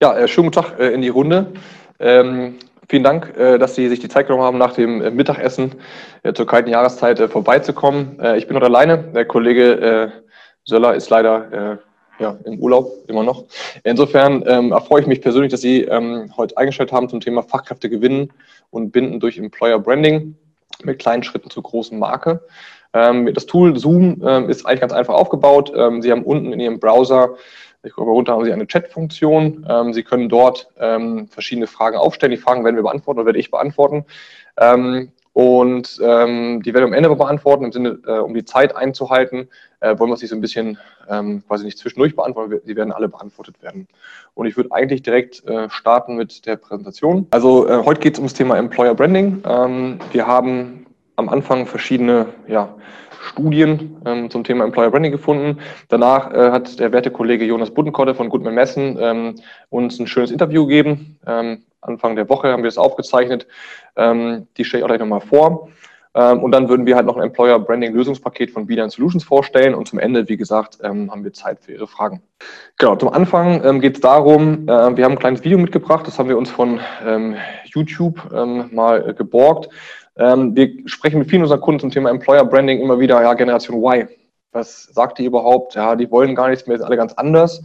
Ja, äh, schönen guten Tag äh, in die Runde. Ähm, vielen Dank, äh, dass Sie sich die Zeit genommen haben, nach dem äh, Mittagessen äh, zur kalten Jahreszeit äh, vorbeizukommen. ich bin heute alleine. Der Kollege Söller ist leider ja, im Urlaub, immer noch. Insofern ähm, erfreue ich mich persönlich, dass Sie ähm, heute eingestellt haben zum Thema Fachkräfte gewinnen und binden durch Employer Branding mit kleinen Schritten zur großen Marke. Ähm, das Tool Zoom ähm, ist eigentlich ganz einfach aufgebaut. Ähm, Sie haben unten in Ihrem Browser ich glaube, darunter haben Sie eine Chat-Funktion. Ähm, Sie können dort ähm, verschiedene Fragen aufstellen. Die Fragen werden wir beantworten oder werde ich beantworten. Ähm, und ähm, die werden wir am Ende beantworten, im Sinne, äh, um die Zeit einzuhalten, äh, wollen wir sie so ein bisschen ähm, quasi nicht zwischendurch beantworten, sie werden alle beantwortet werden. Und ich würde eigentlich direkt äh, starten mit der Präsentation. Also äh, heute geht es ums Thema Employer Branding. Ähm, wir haben am Anfang verschiedene ja, Studien ähm, zum Thema Employer Branding gefunden. Danach äh, hat der werte Kollege Jonas Buddenkotte von Goodman Messen ähm, uns ein schönes Interview gegeben. Ähm, Anfang der Woche haben wir es aufgezeichnet. Ähm, die stelle ich auch gleich nochmal vor. Ähm, und dann würden wir halt noch ein Employer Branding Lösungspaket von Bilan Solutions vorstellen. Und zum Ende, wie gesagt, ähm, haben wir Zeit für Ihre Fragen. Genau, zum Anfang geht es darum, äh, wir haben ein kleines Video mitgebracht. Das haben wir uns von YouTube mal geborgt. Ähm, wir sprechen mit vielen unserer Kunden zum Thema Employer Branding immer wieder, ja, Generation Y. Was sagt die überhaupt? Ja, die wollen gar nichts mehr, ist alle ganz anders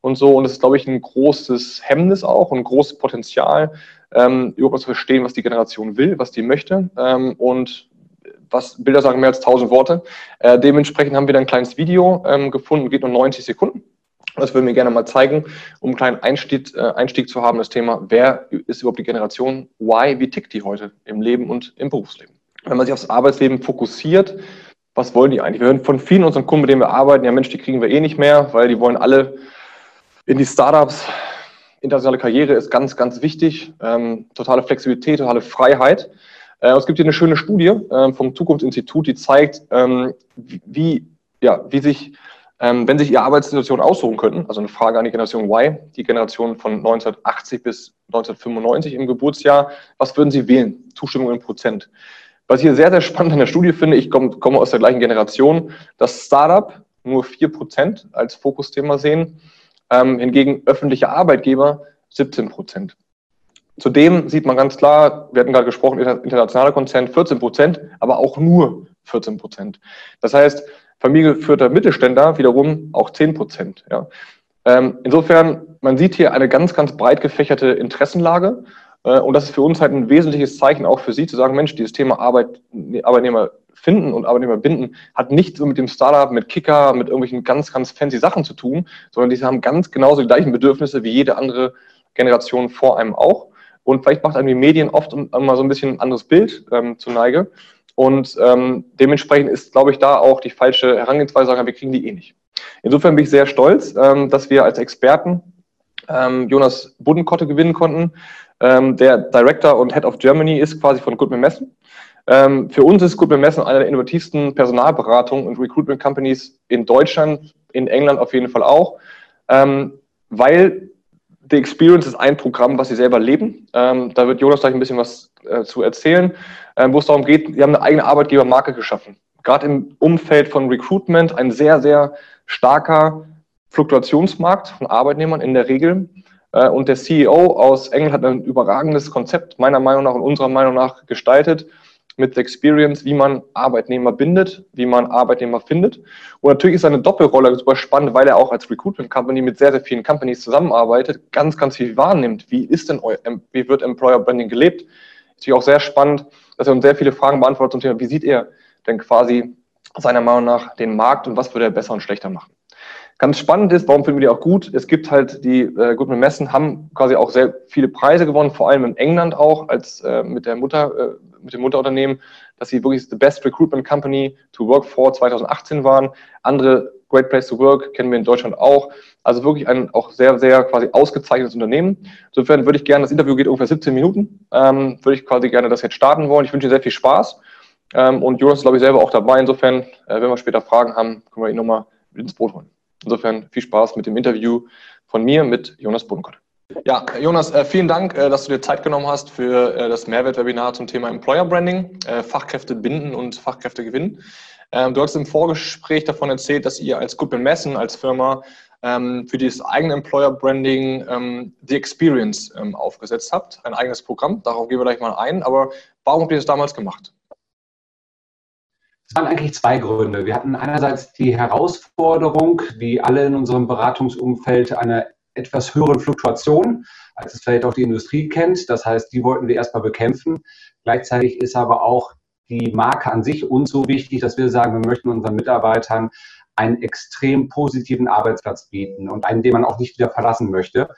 und so. Und das ist, glaube ich, ein großes Hemmnis auch und ein großes Potenzial, ähm, überhaupt zu verstehen, was die Generation will, was die möchte. Ähm, und was Bilder sagen mehr als tausend Worte. Äh, dementsprechend haben wir dann ein kleines Video ähm, gefunden, geht nur 90 Sekunden. Das würden wir gerne mal zeigen, um einen kleinen Einstieg, äh, Einstieg zu haben, das Thema, wer ist überhaupt die Generation Y, wie tickt die heute im Leben und im Berufsleben. Wenn man sich aufs Arbeitsleben fokussiert, was wollen die eigentlich? Wir hören von vielen unseren Kunden, mit denen wir arbeiten, ja Mensch, die kriegen wir eh nicht mehr, weil die wollen alle in die Startups. Internationale Karriere ist ganz, ganz wichtig. Ähm, totale Flexibilität, totale Freiheit. Äh, es gibt hier eine schöne Studie äh, vom Zukunftsinstitut, die zeigt, ähm, wie, ja, wie sich ähm, wenn sich Ihre Arbeitssituation aussuchen könnten, also eine Frage an die Generation Y, die Generation von 1980 bis 1995 im Geburtsjahr, was würden Sie wählen? Zustimmung in Prozent. Was ich hier sehr, sehr spannend an der Studie finde, ich komme, komme aus der gleichen Generation, dass Startup nur 4% als Fokusthema sehen, ähm, hingegen öffentliche Arbeitgeber 17 Prozent. Zudem sieht man ganz klar, wir hatten gerade gesprochen, internationale Konzern 14 Prozent, aber auch nur 14 Prozent. Das heißt, familiengeführter Mittelständler wiederum auch 10 Prozent. Ja. Ähm, insofern, man sieht hier eine ganz, ganz breit gefächerte Interessenlage. Äh, und das ist für uns halt ein wesentliches Zeichen auch für Sie zu sagen, Mensch, dieses Thema Arbeit, Arbeitnehmer finden und Arbeitnehmer binden hat nichts mit dem Startup, mit Kicker, mit irgendwelchen ganz, ganz fancy Sachen zu tun, sondern die haben ganz genauso die gleichen Bedürfnisse wie jede andere Generation vor einem auch. Und vielleicht macht einem die Medien oft immer so ein bisschen ein anderes Bild ähm, zu Neige. Und ähm, dementsprechend ist, glaube ich, da auch die falsche Herangehensweise, sagen, wir kriegen die eh nicht. Insofern bin ich sehr stolz, ähm, dass wir als Experten ähm, Jonas Buddenkotte gewinnen konnten. Ähm, der Director und Head of Germany ist quasi von Goodman Messen. Ähm, für uns ist Goodman Messen eine der innovativsten Personalberatungen und Recruitment Companies in Deutschland, in England auf jeden Fall auch, ähm, weil The Experience ist ein Programm, was sie selber leben. Ähm, da wird Jonas gleich ein bisschen was äh, zu erzählen, ähm, wo es darum geht, sie haben eine eigene Arbeitgebermarke geschaffen. Gerade im Umfeld von Recruitment ein sehr, sehr starker Fluktuationsmarkt von Arbeitnehmern in der Regel. Äh, und der CEO aus England hat ein überragendes Konzept, meiner Meinung nach und unserer Meinung nach, gestaltet, mit Experience, wie man Arbeitnehmer bindet, wie man Arbeitnehmer findet. Und natürlich ist seine Doppelrolle super spannend, weil er auch als Recruitment Company mit sehr, sehr vielen Companies zusammenarbeitet, ganz, ganz viel wahrnimmt. Wie ist denn, wie wird Employer Branding gelebt? Ist natürlich auch sehr spannend, dass er uns sehr viele Fragen beantwortet zum Thema, wie sieht er denn quasi seiner Meinung nach den Markt und was würde er besser und schlechter machen? Ganz spannend ist, warum finden wir die auch gut? Es gibt halt die äh, Goodman Messen haben quasi auch sehr viele Preise gewonnen, vor allem in England auch als äh, mit der Mutter äh, mit dem Mutterunternehmen, dass sie wirklich the best recruitment company to work for 2018 waren. Andere Great Place to Work kennen wir in Deutschland auch. Also wirklich ein auch sehr, sehr quasi ausgezeichnetes Unternehmen. Insofern würde ich gerne, das Interview geht ungefähr 17 Minuten, ähm, würde ich quasi gerne das jetzt starten wollen. Ich wünsche Ihnen sehr viel Spaß. Ähm, und Jonas ist, glaube ich, selber auch dabei. Insofern, äh, wenn wir später Fragen haben, können wir ihn nochmal ins Boot holen. Insofern viel Spaß mit dem Interview von mir mit Jonas Bodenkott. Ja, Jonas, äh, vielen Dank, äh, dass du dir Zeit genommen hast für äh, das Mehrwertwebinar zum Thema Employer Branding, Fachkräfte binden und Fachkräfte gewinnen. Ähm, du hast im Vorgespräch davon erzählt, dass ihr als Goodman Messen, als Firma, ähm, für dieses eigene Employer Branding ähm, die Experience ähm, aufgesetzt habt, ein eigenes Programm. Darauf gehen wir gleich mal ein. Aber warum habt ihr das damals gemacht? Es waren eigentlich zwei Gründe. Wir hatten einerseits die Herausforderung, wie alle in unserem Beratungsumfeld, eine etwas höhere Fluktuation, als es vielleicht auch die Industrie kennt. Das heißt, die wollten wir erstmal bekämpfen. Gleichzeitig ist aber auch die Marke an sich uns so wichtig, dass wir sagen, wir möchten unseren Mitarbeitern einen extrem positiven Arbeitsplatz bieten und einen, den man auch nicht wieder verlassen möchte,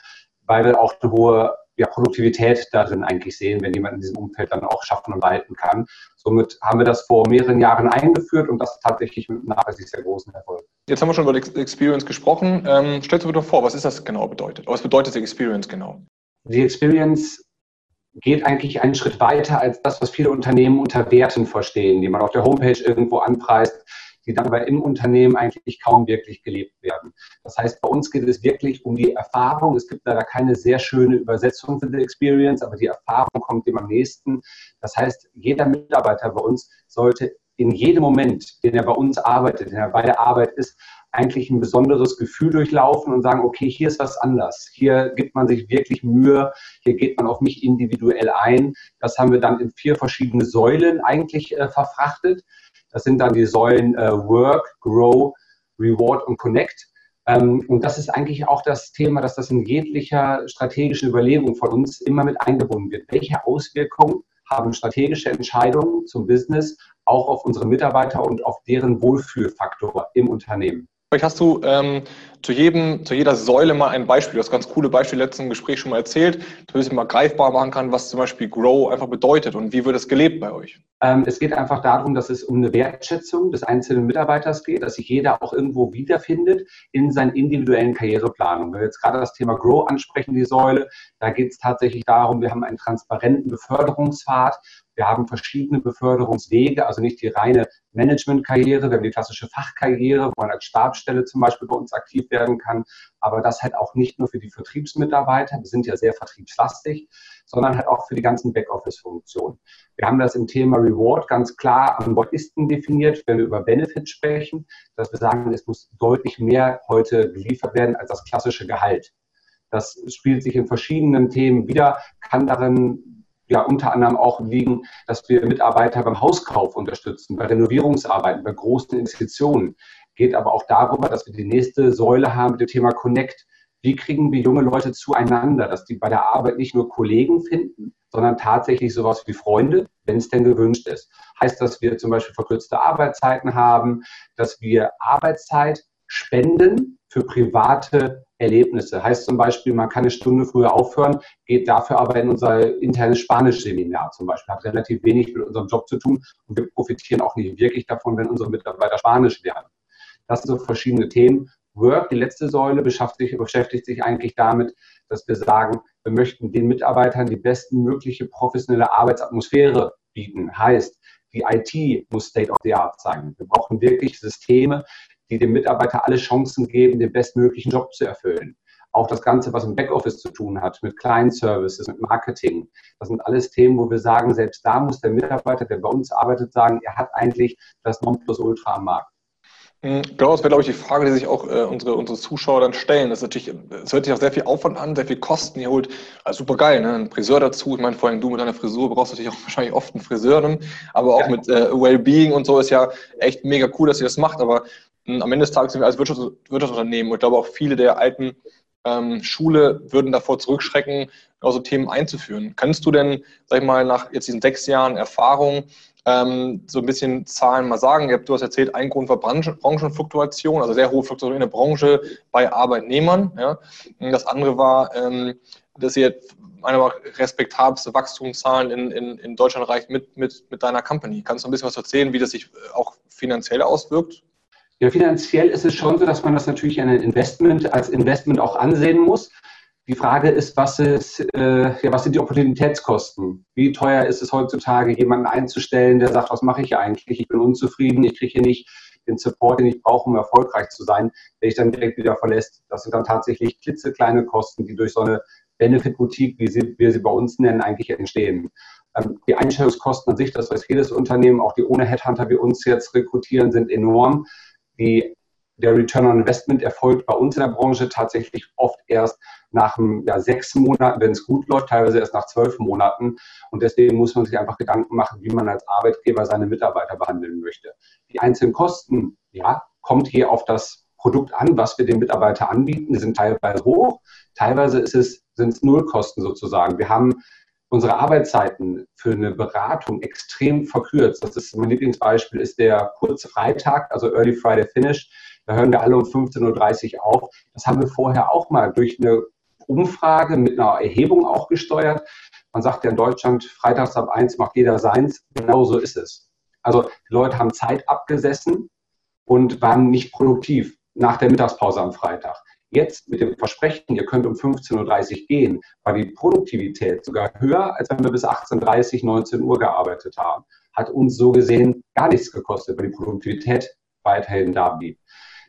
weil wir auch eine hohe ja, Produktivität darin eigentlich sehen, wenn jemand in diesem Umfeld dann auch schaffen und halten kann. Somit haben wir das vor mehreren Jahren eingeführt und das tatsächlich mit nachweislich sehr großen Erfolg. Jetzt haben wir schon über die Experience gesprochen. Ähm, stellst du bitte vor, was ist das genau bedeutet? Was bedeutet die Experience genau? Die Experience geht eigentlich einen Schritt weiter als das, was viele Unternehmen unter Werten verstehen, die man auf der Homepage irgendwo anpreist die dann aber im Unternehmen eigentlich kaum wirklich gelebt werden. Das heißt, bei uns geht es wirklich um die Erfahrung. Es gibt leider keine sehr schöne Übersetzung für die Experience, aber die Erfahrung kommt dem am nächsten. Das heißt, jeder Mitarbeiter bei uns sollte in jedem Moment, den er bei uns arbeitet, den er bei der Arbeit ist, eigentlich ein besonderes Gefühl durchlaufen und sagen, okay, hier ist was anders. Hier gibt man sich wirklich Mühe. Hier geht man auf mich individuell ein. Das haben wir dann in vier verschiedene Säulen eigentlich äh, verfrachtet. Das sind dann die Säulen äh, Work, Grow, Reward und Connect. Ähm, und das ist eigentlich auch das Thema, dass das in jeglicher strategischen Überlegung von uns immer mit eingebunden wird. Welche Auswirkungen haben strategische Entscheidungen zum Business auch auf unsere Mitarbeiter und auf deren Wohlfühlfaktor im Unternehmen? Vielleicht hast du ähm, zu, jedem, zu jeder Säule mal ein Beispiel. Du hast ganz coole Beispiele im letzten Gespräch schon mal erzählt, du es mal greifbar machen kann, was zum Beispiel Grow einfach bedeutet und wie wird es gelebt bei euch? Ähm, es geht einfach darum, dass es um eine Wertschätzung des einzelnen Mitarbeiters geht, dass sich jeder auch irgendwo wiederfindet in seinen individuellen Karriereplanungen. Wenn wir jetzt gerade das Thema Grow ansprechen, die Säule, da geht es tatsächlich darum, wir haben einen transparenten Beförderungspfad, wir haben verschiedene Beförderungswege, also nicht die reine Managementkarriere, wir haben die klassische Fachkarriere, wo man als Stabsstelle zum Beispiel bei uns aktiv werden kann, aber das halt auch nicht nur für die Vertriebsmitarbeiter, wir sind ja sehr vertriebslastig, sondern halt auch für die ganzen Backoffice-Funktionen. Wir haben das im Thema Reward ganz klar an Bordisten definiert, wenn wir über Benefits sprechen, dass wir sagen, es muss deutlich mehr heute geliefert werden als das klassische Gehalt. Das spielt sich in verschiedenen Themen wieder, kann darin ja unter anderem auch liegen, dass wir Mitarbeiter beim Hauskauf unterstützen, bei Renovierungsarbeiten, bei großen Investitionen. Geht aber auch darüber, dass wir die nächste Säule haben mit dem Thema Connect. Wie kriegen wir junge Leute zueinander, dass die bei der Arbeit nicht nur Kollegen finden, sondern tatsächlich sowas wie Freunde, wenn es denn gewünscht ist. Heißt, dass wir zum Beispiel verkürzte Arbeitszeiten haben, dass wir Arbeitszeit spenden für private Erlebnisse. Heißt zum Beispiel, man kann eine Stunde früher aufhören, geht dafür aber in unser internes Spanisch-Seminar zum Beispiel. Hat relativ wenig mit unserem Job zu tun und wir profitieren auch nicht wirklich davon, wenn unsere Mitarbeiter Spanisch lernen. Das sind so verschiedene Themen. Work, die letzte Säule, beschäftigt sich, beschäftigt sich eigentlich damit, dass wir sagen, wir möchten den Mitarbeitern die bestmögliche professionelle Arbeitsatmosphäre bieten. Heißt, die IT muss State of the Art sein. Wir brauchen wirklich Systeme, die dem Mitarbeiter alle Chancen geben, den bestmöglichen Job zu erfüllen. Auch das Ganze, was im Backoffice zu tun hat, mit Client Services, mit Marketing. Das sind alles Themen, wo wir sagen, selbst da muss der Mitarbeiter, der bei uns arbeitet, sagen, er hat eigentlich das Nonplusultra am Markt. Hm, genau, das wäre, glaube ich, die Frage, die sich auch äh, unsere, unsere Zuschauer dann stellen. Das ist natürlich, es hört sich auch sehr viel Aufwand an, sehr viel Kosten. Ihr holt, also super geil, ne? Ein Friseur dazu. Ich meine, vor allem du mit deiner Frisur brauchst natürlich auch wahrscheinlich oft einen Friseur, ne? aber auch ja. mit äh, Wellbeing und so ist ja echt mega cool, dass ihr das macht. Aber mh, hm, am Ende des Tages sind wir als Wirtschafts Wirtschaftsunternehmen und ich glaube auch viele der alten ähm, Schule würden davor zurückschrecken, also Themen einzuführen. Kannst du denn, sag ich mal, nach jetzt diesen sechs Jahren Erfahrung ähm, so ein bisschen Zahlen mal sagen. Du hast erzählt, ein Grund war Branchen, Branchenfluktuation, also sehr hohe Fluktuation in der Branche bei Arbeitnehmern. Ja. Das andere war, ähm, dass ihr eine respektabelste Wachstumszahlen in, in, in Deutschland erreicht mit, mit, mit deiner Company. Kannst du ein bisschen was erzählen, wie das sich auch finanziell auswirkt? Ja, finanziell ist es schon so, dass man das natürlich ein Investment als Investment auch ansehen muss. Die Frage ist, was, ist äh, ja, was sind die Opportunitätskosten? Wie teuer ist es heutzutage, jemanden einzustellen, der sagt, was mache ich eigentlich? Ich bin unzufrieden, ich kriege hier nicht den Support, den ich brauche, um erfolgreich zu sein, der ich dann direkt wieder verlässt. Das sind dann tatsächlich klitzekleine Kosten, die durch so eine Benefit-Boutique, wie sie, wir sie bei uns nennen, eigentlich entstehen. Ähm, die Einstellungskosten an sich, das weiß jedes Unternehmen, auch die ohne Headhunter wie uns jetzt rekrutieren, sind enorm. Die der Return on Investment erfolgt bei uns in der Branche tatsächlich oft erst nach ja, sechs Monaten, wenn es gut läuft, teilweise erst nach zwölf Monaten. Und deswegen muss man sich einfach Gedanken machen, wie man als Arbeitgeber seine Mitarbeiter behandeln möchte. Die einzelnen Kosten, ja, kommt hier auf das Produkt an, was wir dem Mitarbeiter anbieten. Die sind teilweise hoch, teilweise ist es, sind es Nullkosten sozusagen. Wir haben unsere Arbeitszeiten für eine Beratung extrem verkürzt. Das ist mein Lieblingsbeispiel ist der kurze Freitag, also Early Friday Finish. Da hören wir alle um 15.30 Uhr auf. Das haben wir vorher auch mal durch eine Umfrage mit einer Erhebung auch gesteuert. Man sagt ja in Deutschland, freitags ab eins macht jeder seins. Genau so ist es. Also die Leute haben Zeit abgesessen und waren nicht produktiv nach der Mittagspause am Freitag. Jetzt mit dem Versprechen, ihr könnt um 15.30 Uhr gehen, war die Produktivität sogar höher, als wenn wir bis 18.30 19 Uhr gearbeitet haben. Hat uns so gesehen gar nichts gekostet, weil die Produktivität weiterhin da blieb.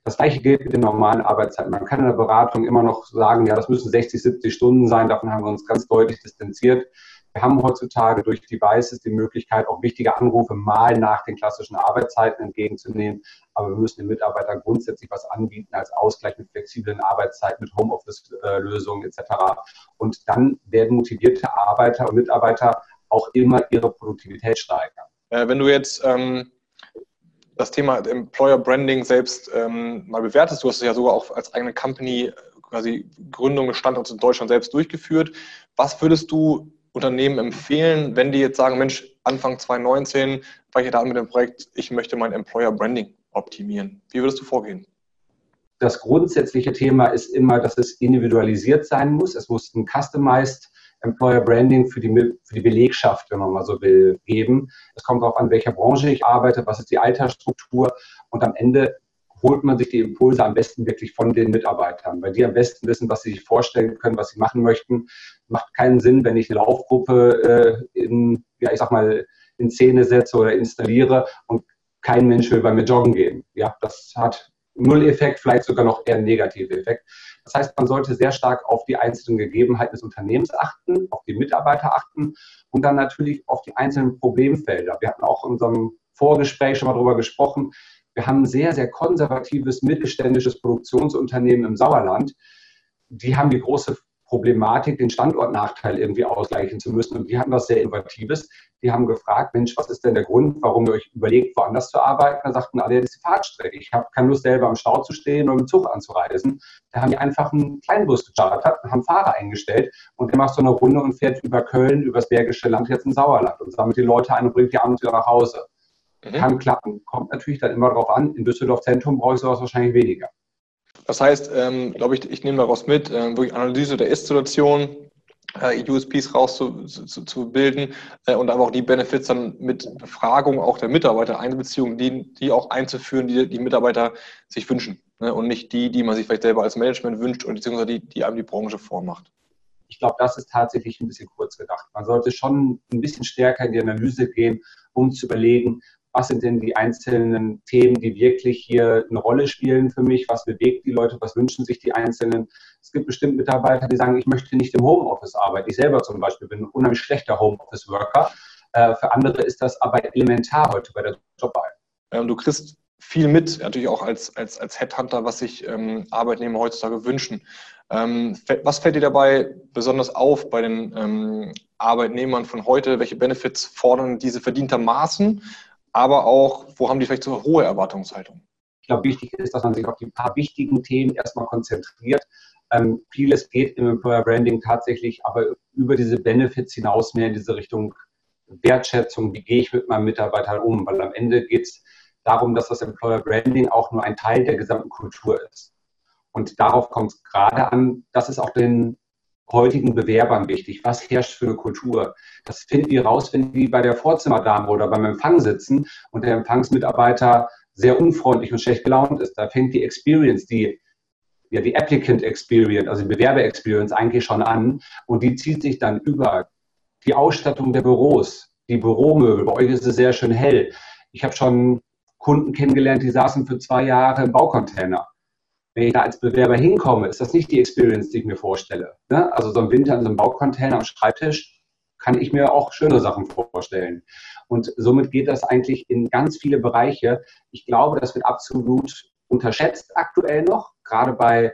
Das gleiche gilt mit den normalen Arbeitszeiten. Man kann in der Beratung immer noch sagen, ja, das müssen 60, 70 Stunden sein. Davon haben wir uns ganz deutlich distanziert. Wir haben heutzutage durch Devices die Möglichkeit, auch wichtige Anrufe mal nach den klassischen Arbeitszeiten entgegenzunehmen. Aber wir müssen den Mitarbeitern grundsätzlich was anbieten als Ausgleich mit flexiblen Arbeitszeiten, mit Homeoffice-Lösungen etc. Und dann werden motivierte Arbeiter und Mitarbeiter auch immer ihre Produktivität steigern. Äh, wenn du jetzt ähm das Thema Employer Branding selbst ähm, mal bewertest. Du hast es ja sogar auch als eigene Company quasi Gründung des Standorts in Deutschland selbst durchgeführt. Was würdest du Unternehmen empfehlen, wenn die jetzt sagen, Mensch, Anfang 2019 fange ich da mit dem Projekt, ich möchte mein Employer Branding optimieren. Wie würdest du vorgehen? Das grundsätzliche Thema ist immer, dass es individualisiert sein muss. Es muss ein customized Employer Branding für die, für die Belegschaft, wenn man mal so will, geben. Es kommt darauf an, welcher Branche ich arbeite, was ist die Altersstruktur und am Ende holt man sich die Impulse am besten wirklich von den Mitarbeitern, weil die am besten wissen, was sie sich vorstellen können, was sie machen möchten. Macht keinen Sinn, wenn ich eine Laufgruppe äh, in, ja, ich sag mal, in Szene setze oder installiere und kein Mensch will bei mir joggen gehen. Ja, das hat null Effekt, vielleicht sogar noch eher einen negativen Effekt. Das heißt, man sollte sehr stark auf die einzelnen Gegebenheiten des Unternehmens achten, auf die Mitarbeiter achten und dann natürlich auf die einzelnen Problemfelder. Wir hatten auch in unserem Vorgespräch schon mal darüber gesprochen. Wir haben ein sehr, sehr konservatives mittelständisches Produktionsunternehmen im Sauerland. Die haben die große Problematik, den Standortnachteil irgendwie ausgleichen zu müssen. Und die hatten was sehr Innovatives. Die haben gefragt, Mensch, was ist denn der Grund, warum ihr euch überlegt, woanders zu arbeiten? Da sagten alle, das ist die Fahrtstrecke. Ich habe keine Lust, selber am Stau zu stehen oder im Zug anzureisen. Da haben die einfach einen Kleinbus gechartert und haben Fahrer eingestellt. Und der macht so eine Runde und fährt über Köln, über das Bergische Land jetzt in Sauerland und sammelt die Leute ein und bringt die abends wieder nach Hause. Mhm. Kann klappen, kommt natürlich dann immer darauf an. In Düsseldorf Zentrum brauche ich sowas wahrscheinlich weniger. Das heißt, ähm, glaube ich, ich nehme daraus mit, äh, wirklich Analyse der Ist-Situation, äh, USPs rauszubilden zu, äh, und aber auch die Benefits dann mit Befragung auch der Mitarbeiter, Einbeziehung, die, die auch einzuführen, die die Mitarbeiter sich wünschen ne? und nicht die, die man sich vielleicht selber als Management wünscht und beziehungsweise die, die einem die Branche vormacht. Ich glaube, das ist tatsächlich ein bisschen kurz gedacht. Man sollte schon ein bisschen stärker in die Analyse gehen, um zu überlegen, was sind denn die einzelnen Themen, die wirklich hier eine Rolle spielen für mich, was bewegt die Leute, was wünschen sich die Einzelnen. Es gibt bestimmt Mitarbeiter, die sagen, ich möchte nicht im Homeoffice arbeiten. Ich selber zum Beispiel bin ein unheimlich schlechter Homeoffice-Worker. Äh, für andere ist das aber elementar heute bei der Jobwahl. Du kriegst viel mit, natürlich auch als, als, als Headhunter, was sich ähm, Arbeitnehmer heutzutage wünschen. Ähm, was fällt dir dabei besonders auf bei den ähm, Arbeitnehmern von heute? Welche Benefits fordern diese verdientermaßen? Aber auch, wo haben die vielleicht so hohe Erwartungshaltung? Ich glaube, wichtig ist, dass man sich auf die paar wichtigen Themen erstmal konzentriert. Ähm, vieles geht im Employer Branding tatsächlich aber über diese Benefits hinaus mehr in diese Richtung Wertschätzung, wie gehe ich mit meinem Mitarbeiter um, weil am Ende geht es darum, dass das Employer Branding auch nur ein Teil der gesamten Kultur ist. Und darauf kommt es gerade an, dass es auch den heutigen Bewerbern wichtig. Was herrscht für eine Kultur? Das finden die raus, wenn die bei der Vorzimmerdame oder beim Empfang sitzen und der Empfangsmitarbeiter sehr unfreundlich und schlecht gelaunt ist. Da fängt die Experience, die ja, die Applicant Experience, also die Bewerber Experience eigentlich schon an und die zieht sich dann über die Ausstattung der Büros, die Büromöbel. Bei euch ist es sehr schön hell. Ich habe schon Kunden kennengelernt, die saßen für zwei Jahre im Baucontainer wenn ich da als Bewerber hinkomme, ist das nicht die Experience, die ich mir vorstelle. Ne? Also so ein Winter in so einem Baucontainer am Schreibtisch kann ich mir auch schöne Sachen vorstellen. Und somit geht das eigentlich in ganz viele Bereiche. Ich glaube, das wird absolut unterschätzt aktuell noch, gerade bei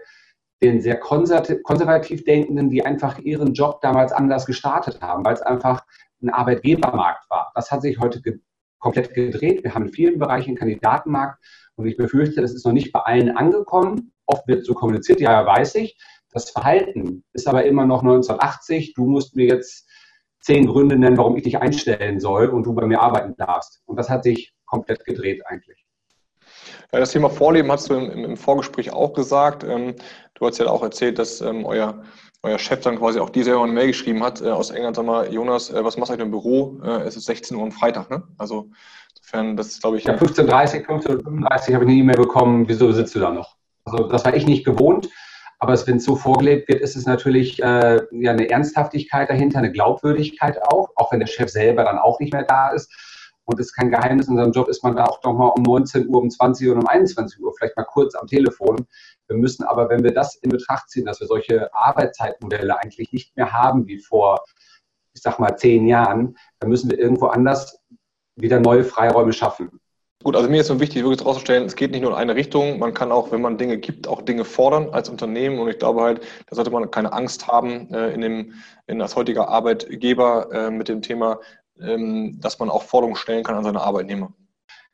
den sehr konservativ Denkenden, die einfach ihren Job damals anders gestartet haben, weil es einfach ein Arbeitgebermarkt war. Das hat sich heute ge komplett gedreht. Wir haben in vielen Bereichen einen Kandidatenmarkt und ich befürchte, das ist noch nicht bei allen angekommen. Oft wird so kommuniziert, ja, weiß ich. Das Verhalten ist aber immer noch 1980. Du musst mir jetzt zehn Gründe nennen, warum ich dich einstellen soll und du bei mir arbeiten darfst. Und das hat sich komplett gedreht eigentlich. Ja, das Thema Vorleben hast du im, im Vorgespräch auch gesagt. Ähm, du hast ja auch erzählt, dass ähm, euer, euer Chef dann quasi auch dir selber eine Mail geschrieben hat äh, aus England, sag mal, Jonas, äh, was machst du eigentlich im Büro? Äh, es ist 16 Uhr am Freitag, ne? Also insofern, das ist, glaube ich. Ja, 15.30 15.35 habe ich eine E-Mail bekommen, wieso sitzt du da noch? Also das war ich nicht gewohnt. Aber wenn es so vorgelebt wird, ist es natürlich äh, ja eine Ernsthaftigkeit dahinter, eine Glaubwürdigkeit auch, auch wenn der Chef selber dann auch nicht mehr da ist. Und es ist kein Geheimnis, in unserem Job ist man da auch noch mal um 19 Uhr, um 20 Uhr und um 21 Uhr, vielleicht mal kurz am Telefon. Wir müssen aber, wenn wir das in Betracht ziehen, dass wir solche Arbeitszeitmodelle eigentlich nicht mehr haben wie vor, ich sag mal, zehn Jahren, dann müssen wir irgendwo anders wieder neue Freiräume schaffen. Gut, also mir ist so wichtig, wirklich herauszustellen, es geht nicht nur in eine Richtung. Man kann auch, wenn man Dinge gibt, auch Dinge fordern als Unternehmen. Und ich glaube halt, da sollte man keine Angst haben, äh, in dem, in als heutiger Arbeitgeber äh, mit dem Thema, dass man auch Forderungen stellen kann an seine Arbeitnehmer.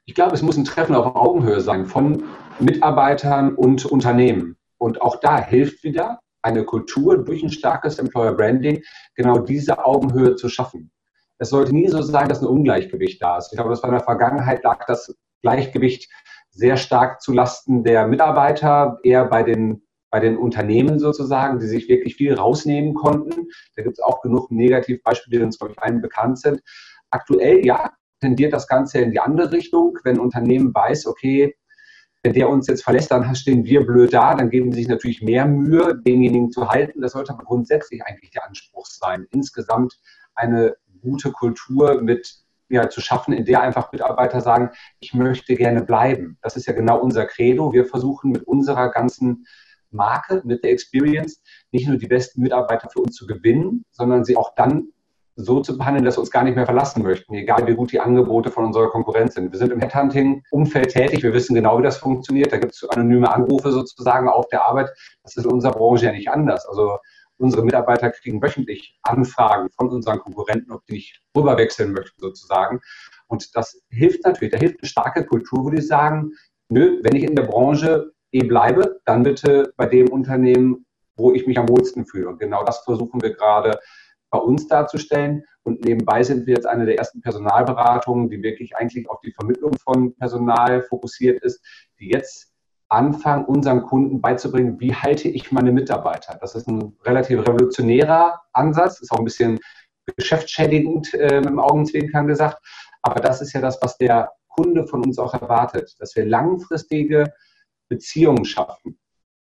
Ich glaube, es muss ein Treffen auf Augenhöhe sein von Mitarbeitern und Unternehmen. Und auch da hilft wieder eine Kultur durch ein starkes Employer Branding, genau diese Augenhöhe zu schaffen es sollte nie so sein, dass ein Ungleichgewicht da ist. Ich glaube, das war in der Vergangenheit lag das Gleichgewicht sehr stark zu Lasten der Mitarbeiter, eher bei den, bei den Unternehmen sozusagen, die sich wirklich viel rausnehmen konnten. Da gibt es auch genug Negativbeispiele, die uns, glaube ich, allen bekannt sind. Aktuell, ja, tendiert das Ganze in die andere Richtung. Wenn ein Unternehmen weiß, okay, wenn der uns jetzt verlässt, dann stehen wir blöd da, dann geben sie sich natürlich mehr Mühe, denjenigen zu halten. Das sollte aber grundsätzlich eigentlich der Anspruch sein, insgesamt eine gute Kultur mit ja, zu schaffen, in der einfach Mitarbeiter sagen, ich möchte gerne bleiben. Das ist ja genau unser Credo. Wir versuchen mit unserer ganzen Marke, mit der Experience, nicht nur die besten Mitarbeiter für uns zu gewinnen, sondern sie auch dann so zu behandeln, dass sie uns gar nicht mehr verlassen möchten, egal wie gut die Angebote von unserer Konkurrenz sind. Wir sind im Headhunting-Umfeld tätig, wir wissen genau, wie das funktioniert. Da gibt es anonyme Anrufe sozusagen auf der Arbeit. Das ist in unserer Branche ja nicht anders. Also unsere Mitarbeiter kriegen wöchentlich Anfragen von unseren Konkurrenten, ob die nicht rüberwechseln möchten sozusagen. Und das hilft natürlich, da hilft eine starke Kultur, wo die sagen, nö, wenn ich in der Branche bleibe, dann bitte bei dem Unternehmen, wo ich mich am wohlsten fühle. Genau das versuchen wir gerade bei uns darzustellen. Und nebenbei sind wir jetzt eine der ersten Personalberatungen, die wirklich eigentlich auf die Vermittlung von Personal fokussiert ist, die jetzt anfangen, unseren Kunden beizubringen, wie halte ich meine Mitarbeiter. Das ist ein relativ revolutionärer Ansatz, ist auch ein bisschen geschäftsschädigend äh, im Augenzwinkern gesagt. Aber das ist ja das, was der Kunde von uns auch erwartet, dass wir langfristige Beziehungen schaffen.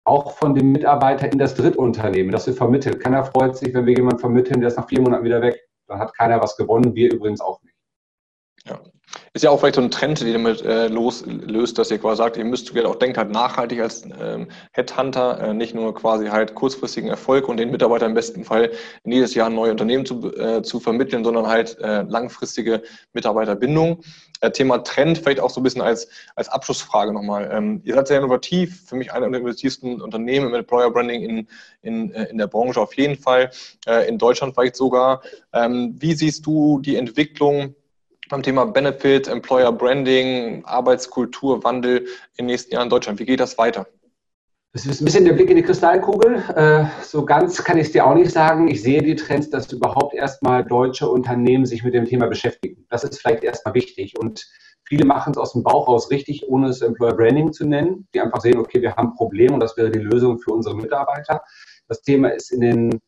Auch von dem Mitarbeiter in das Drittunternehmen, das wir vermitteln. Keiner freut sich, wenn wir jemanden vermitteln, der ist nach vier Monaten wieder weg. Dann hat keiner was gewonnen, wir übrigens auch nicht. Ja. Ist ja auch vielleicht so ein Trend, den ihr damit äh, loslöst, dass ihr quasi sagt, ihr müsst auch denken halt nachhaltig als ähm, Headhunter, äh, nicht nur quasi halt kurzfristigen Erfolg und den Mitarbeitern im besten Fall jedes Jahr neue Unternehmen zu, äh, zu vermitteln, sondern halt äh, langfristige Mitarbeiterbindung. Äh, Thema Trend vielleicht auch so ein bisschen als, als Abschlussfrage nochmal. Ähm, ihr seid sehr innovativ, für mich einer der innovativsten Unternehmen im Employer Branding in, in, äh, in der Branche auf jeden Fall, in Deutschland vielleicht sogar. Ähm, wie siehst du die Entwicklung beim Thema Benefit, Employer Branding, Arbeitskultur, Wandel in den nächsten Jahren in Deutschland? Wie geht das weiter? Das ist ein bisschen der Blick in die Kristallkugel. Äh, so ganz kann ich es dir auch nicht sagen. Ich sehe die Trends, dass überhaupt erstmal deutsche Unternehmen sich mit dem Thema beschäftigen. Das ist vielleicht erstmal wichtig. Und viele machen es aus dem Bauch raus richtig, ohne es Employer Branding zu nennen. Die einfach sehen, okay, wir haben ein Problem und das wäre die Lösung für unsere Mitarbeiter. Das Thema ist in den,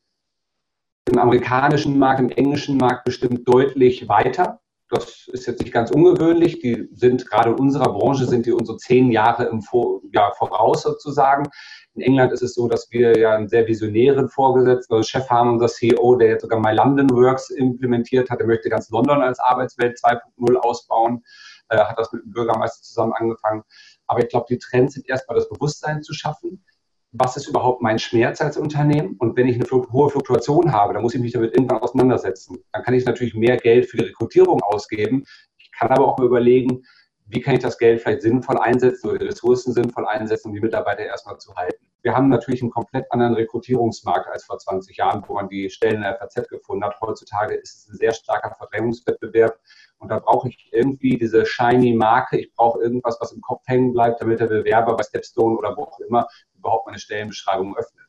im amerikanischen Markt, im englischen Markt bestimmt deutlich weiter. Das ist jetzt nicht ganz ungewöhnlich. Die sind gerade in unserer Branche sind die unsere zehn Jahre im Vor, ja, voraus sozusagen. In England ist es so, dass wir ja einen sehr visionären Vorgesetzten, also Chef haben, unser CEO, der jetzt sogar My London Works implementiert hat. Er möchte ganz London als Arbeitswelt 2.0 ausbauen, äh, hat das mit dem Bürgermeister zusammen angefangen. Aber ich glaube, die Trends sind erstmal das Bewusstsein zu schaffen was ist überhaupt mein Schmerz als Unternehmen? Und wenn ich eine hohe Fluktuation habe, dann muss ich mich damit irgendwann auseinandersetzen. Dann kann ich natürlich mehr Geld für die Rekrutierung ausgeben. Ich kann aber auch mal überlegen, wie kann ich das Geld vielleicht sinnvoll einsetzen oder die Ressourcen sinnvoll einsetzen, um die Mitarbeiter erstmal zu halten. Wir haben natürlich einen komplett anderen Rekrutierungsmarkt als vor 20 Jahren, wo man die Stellen in der FAZ gefunden hat. Heutzutage ist es ein sehr starker Verdrängungswettbewerb und da brauche ich irgendwie diese shiny Marke. Ich brauche irgendwas, was im Kopf hängen bleibt, damit der Bewerber bei Stepstone oder wo auch immer überhaupt meine Stellenbeschreibung öffnet.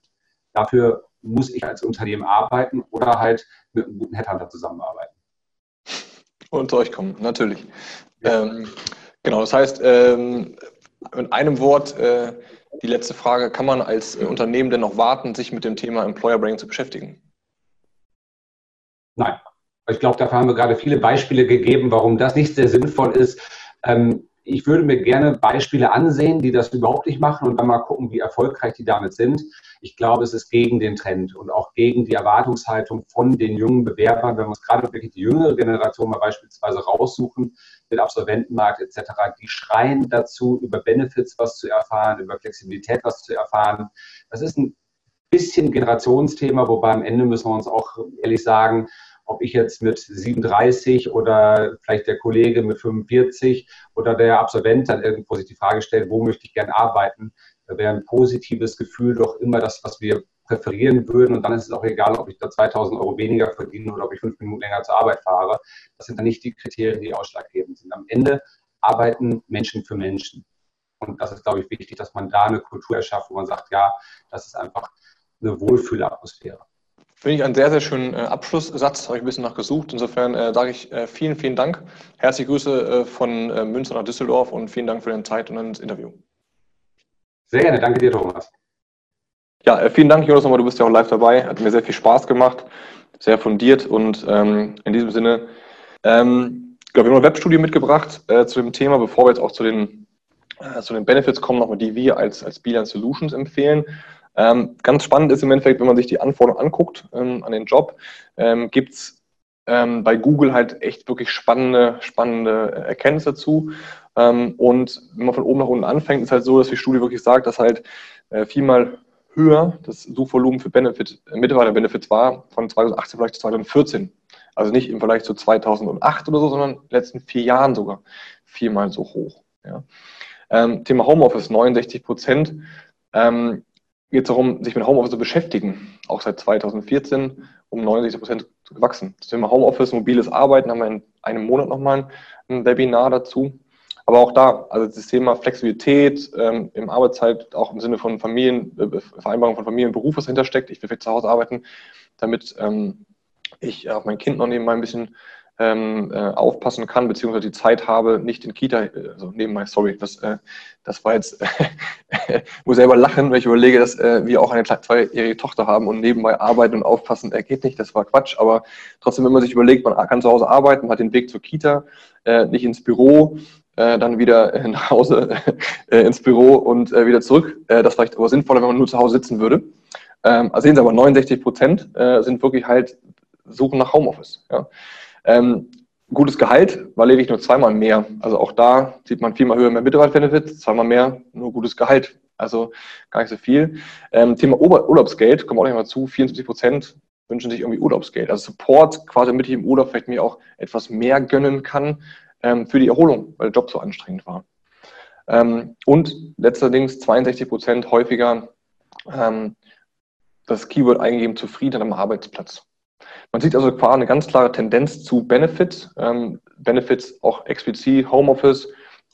Dafür muss ich als Unternehmen arbeiten oder halt mit einem guten Headhunter zusammenarbeiten. Und zu euch kommen, natürlich. Ja. Ähm, genau, das heißt, ähm, in einem Wort, äh, die letzte Frage, kann man als äh, Unternehmen denn noch warten, sich mit dem Thema Employer Branding zu beschäftigen? Nein. Ich glaube, dafür haben wir gerade viele Beispiele gegeben, warum das nicht sehr sinnvoll ist. Ähm, ich würde mir gerne Beispiele ansehen, die das überhaupt nicht machen und dann mal gucken, wie erfolgreich die damit sind. Ich glaube, es ist gegen den Trend und auch gegen die Erwartungshaltung von den jungen Bewerbern, wenn wir uns gerade wirklich die jüngere Generation mal beispielsweise raussuchen, den Absolventenmarkt etc., die schreien dazu, über Benefits was zu erfahren, über Flexibilität was zu erfahren. Das ist ein bisschen Generationsthema, wobei am Ende müssen wir uns auch ehrlich sagen, ob ich jetzt mit 37 oder vielleicht der Kollege mit 45 oder der Absolvent dann irgendwo sich die Frage stellt, wo möchte ich gerne arbeiten, da wäre ein positives Gefühl doch immer das, was wir präferieren würden. Und dann ist es auch egal, ob ich da 2000 Euro weniger verdiene oder ob ich fünf Minuten länger zur Arbeit fahre. Das sind dann nicht die Kriterien, die ausschlaggebend sind. Am Ende arbeiten Menschen für Menschen. Und das ist, glaube ich, wichtig, dass man da eine Kultur erschafft, wo man sagt, ja, das ist einfach eine Wohlfühlatmosphäre. Finde ich einen sehr, sehr schönen äh, Abschlusssatz, habe ich ein bisschen nachgesucht. Insofern äh, sage ich äh, vielen, vielen Dank. Herzliche Grüße äh, von äh, Münster nach Düsseldorf und vielen Dank für deine Zeit und das Interview. Sehr gerne, danke dir, Thomas. Ja, vielen Dank, Jonas, nochmal, du bist ja auch live dabei. Hat mir sehr viel Spaß gemacht, sehr fundiert und ähm, in diesem Sinne, ähm, ich glaube, wir haben eine Webstudie mitgebracht zu dem Thema, bevor wir jetzt auch zu den, zu den Benefits kommen, nochmal die wir als, als Beeline Solutions empfehlen. Ähm, ganz spannend ist im Endeffekt, wenn man sich die Anforderungen anguckt ähm, an den Job, ähm, gibt es ähm, bei Google halt echt wirklich spannende, spannende Erkenntnisse dazu. Ähm, und wenn man von oben nach unten anfängt, ist halt so, dass die Studie wirklich sagt, dass halt äh, viermal höher das Suchvolumen für Benefit, äh, Mitarbeiter-Benefits war von 2018 vielleicht zu 2014. Also nicht im Vergleich zu 2008 oder so, sondern in den letzten vier Jahren sogar viermal so hoch. Ja. Ähm, Thema Homeoffice 69 Prozent. Ähm, geht es darum, sich mit Homeoffice zu beschäftigen. Auch seit 2014 um 69 Prozent gewachsen. Das Thema Homeoffice, mobiles Arbeiten haben wir in einem Monat nochmal ein Webinar dazu. Aber auch da, also das Thema Flexibilität ähm, im Arbeitszeit, auch im Sinne von Familien, äh, Vereinbarung von Familie und Beruf, was dahinter steckt. Ich will vielleicht zu Hause arbeiten, damit ähm, ich auch mein Kind noch nebenbei ein bisschen ähm, äh, aufpassen kann, beziehungsweise die Zeit habe, nicht in Kita, also nebenbei, sorry, das, äh, das war jetzt, ich muss selber lachen, wenn ich überlege, dass äh, wir auch eine zweijährige Tochter haben und nebenbei arbeiten und aufpassen, äh, geht nicht, das war Quatsch, aber trotzdem, wenn man sich überlegt, man kann zu Hause arbeiten, hat den Weg zur Kita, äh, nicht ins Büro, äh, dann wieder äh, nach Hause äh, ins Büro und äh, wieder zurück. Äh, das vielleicht aber sinnvoller, wenn man nur zu Hause sitzen würde. Ähm, sehen Sie aber, 69 Prozent äh, sind wirklich halt Suchen nach Homeoffice. Ja. Ähm, gutes Gehalt war lediglich nur zweimal mehr. Also auch da sieht man viermal höher mehr Mitarbeiter-Benefits, zweimal mehr, nur gutes Gehalt. Also gar nicht so viel. Ähm, Thema Urlaubsgeld, kommt auch nicht mal zu, 74 Prozent wünschen sich irgendwie Urlaubsgeld. Also Support, quasi damit ich im Urlaub vielleicht mir auch etwas mehr gönnen kann ähm, für die Erholung, weil der Job so anstrengend war. Ähm, und letzterdings 62 Prozent häufiger ähm, das Keyword eingegeben, zufrieden am Arbeitsplatz. Man sieht also quasi eine ganz klare Tendenz zu Benefits. Ähm, Benefits auch explizit Homeoffice,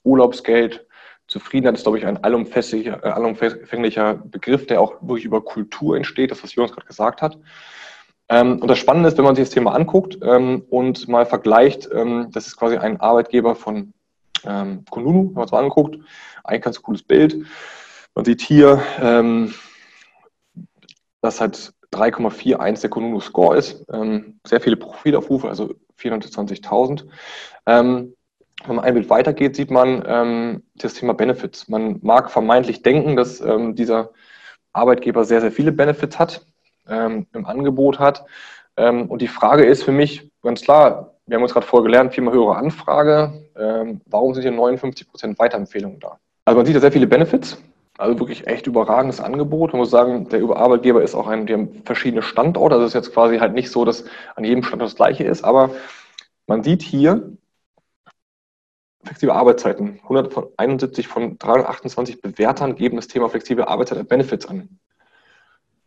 Urlaubsgeld, Zufriedenheit ist, glaube ich, ein allumfänglicher, äh, allumfänglicher Begriff, der auch wirklich über Kultur entsteht, das, was Jonas gerade gesagt hat. Ähm, und das Spannende ist, wenn man sich das Thema anguckt ähm, und mal vergleicht, ähm, das ist quasi ein Arbeitgeber von ähm, Kununu, wenn man es mal anguckt, ein ganz cooles Bild. Man sieht hier, ähm, das hat 3,41 der Kununu Score ist. Ähm, sehr viele Profilaufrufe, also 420.000. Ähm, wenn man ein Bild weitergeht, sieht man ähm, das Thema Benefits. Man mag vermeintlich denken, dass ähm, dieser Arbeitgeber sehr, sehr viele Benefits hat, ähm, im Angebot hat. Ähm, und die Frage ist für mich ganz klar, wir haben uns gerade vorher gelernt, viermal höhere Anfrage. warum sind hier 59 Prozent Weiterempfehlungen da? Also man sieht ja sehr viele Benefits, also wirklich echt überragendes Angebot. Man muss sagen, der Arbeitgeber ist auch ein, die haben verschiedene Standorte. Also es ist jetzt quasi halt nicht so, dass an jedem Standort das gleiche ist, aber man sieht hier flexible Arbeitszeiten. 171 von 328 Bewertern geben das Thema flexible Arbeitszeit als Benefits an.